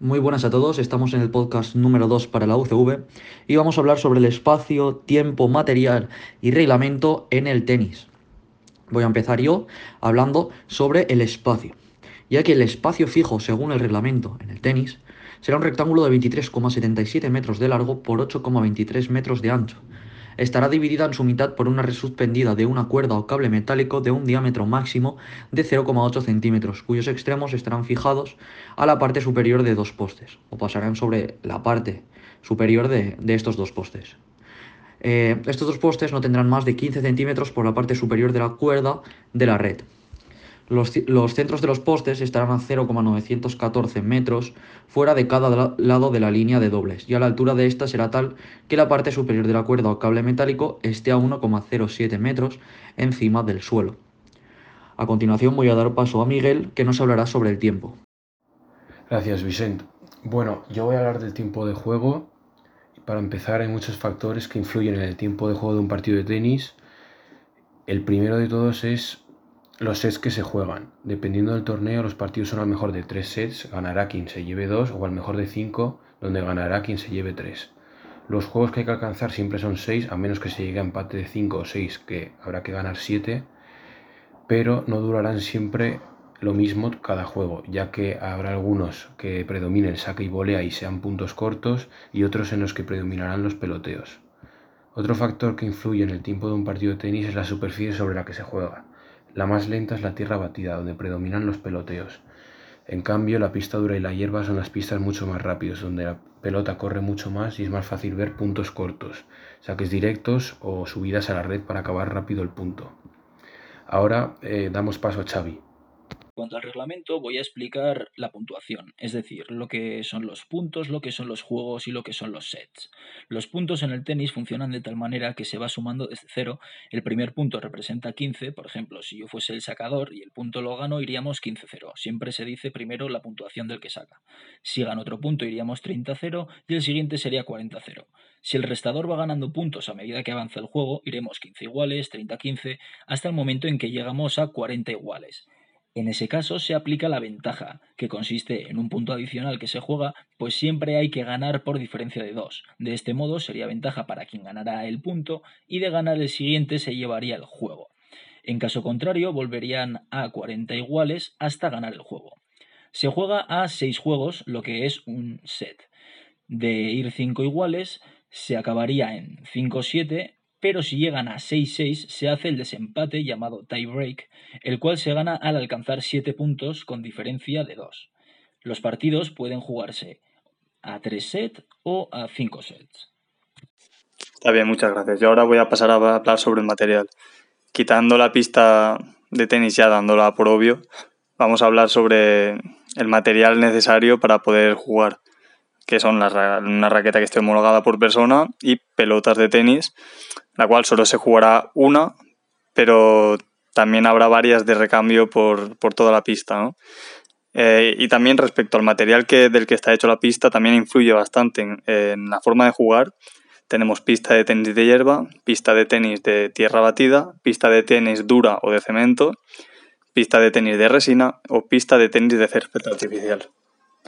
Muy buenas a todos, estamos en el podcast número 2 para la UCV y vamos a hablar sobre el espacio, tiempo, material y reglamento en el tenis. Voy a empezar yo hablando sobre el espacio, ya que el espacio fijo según el reglamento en el tenis será un rectángulo de 23,77 metros de largo por 8,23 metros de ancho estará dividida en su mitad por una red suspendida de una cuerda o cable metálico de un diámetro máximo de 0,8 centímetros, cuyos extremos estarán fijados a la parte superior de dos postes, o pasarán sobre la parte superior de, estos dos postes. Eh, estos dos postes no tendrán más de 15 centímetros por la parte superior de la cuerda de la red. Los, centros de los postes estarán a 0,914 metros fuera de cada lado de la línea de dobles y a la altura de esta será tal que la parte superior de la cuerda o cable metálico esté a 1,07 metros encima del suelo. A continuación voy a dar paso a Miguel que nos hablará sobre el tiempo. Gracias Vicente. Bueno, yo voy a hablar del tiempo de juego. Para empezar hay muchos factores que influyen en el tiempo de juego de un partido de tenis. El primero de todos es los sets que se juegan. Dependiendo del torneo, los partidos son al mejor de 3 sets, ganará quien se lleve 2, o al mejor de 5, donde ganará quien se lleve 3. Los juegos que hay que alcanzar siempre son 6, a menos que se llegue a empate de 5 o 6, que habrá que ganar 7, pero no durarán siempre lo mismo cada juego, ya que habrá algunos que predominen el saque y volea y sean puntos cortos, y otros en los que predominarán los peloteos. Otro factor que influye en el tiempo de un partido de tenis es la superficie sobre la que se juega. La más lenta es la tierra batida, donde predominan los peloteos. En cambio, la pista dura y la hierba son las pistas mucho más rápidas, donde la pelota corre mucho más y es más fácil ver puntos cortos, saques directos o subidas a la red para acabar rápido el punto. Ahora eh, damos paso a Xavi cuanto al reglamento, voy a explicar la puntuación, es decir, lo que son los puntos, lo que son los juegos y lo que son los sets. Los puntos en el tenis funcionan de tal manera que se va sumando desde cero. El primer punto representa 15, por ejemplo, si yo fuese el sacador y el punto lo gano, iríamos 15-0. Siempre se dice primero la puntuación del que saca. Si gano otro punto, iríamos 30-0 y el siguiente sería 40-0. Si el restador va ganando puntos a medida que avanza el juego, iremos 15 iguales, 30-15, hasta el momento en que llegamos a 40 iguales. En ese caso se aplica la ventaja, que consiste en un punto adicional que se juega, pues siempre hay que ganar por diferencia de dos. De este modo sería ventaja para quien ganará el punto y de ganar el siguiente se llevaría el juego. En caso contrario, volverían a 40 iguales hasta ganar el juego. Se juega a 6 juegos, lo que es un set. De ir 5 iguales, se acabaría en 5-7 pero si llegan a 6-6 se hace el desempate llamado tiebreak, el cual se gana al alcanzar 7 puntos con diferencia de 2. Los partidos pueden jugarse a 3 sets o a 5 sets. Está bien, muchas gracias. Yo ahora voy a pasar a hablar sobre el material. Quitando la pista de tenis ya dándola por obvio, vamos a hablar sobre el material necesario para poder jugar, que son una raqueta que esté homologada por persona y pelotas de tenis la cual solo se jugará una, pero también habrá varias de recambio por, toda la pista. Eh, y también respecto al material que, del que está hecho la pista, también influye bastante en, la forma de jugar. Tenemos pista de tenis de hierba, pista de tenis de tierra batida, pista de tenis dura o de cemento, pista de tenis de resina o pista de tenis de césped artificial.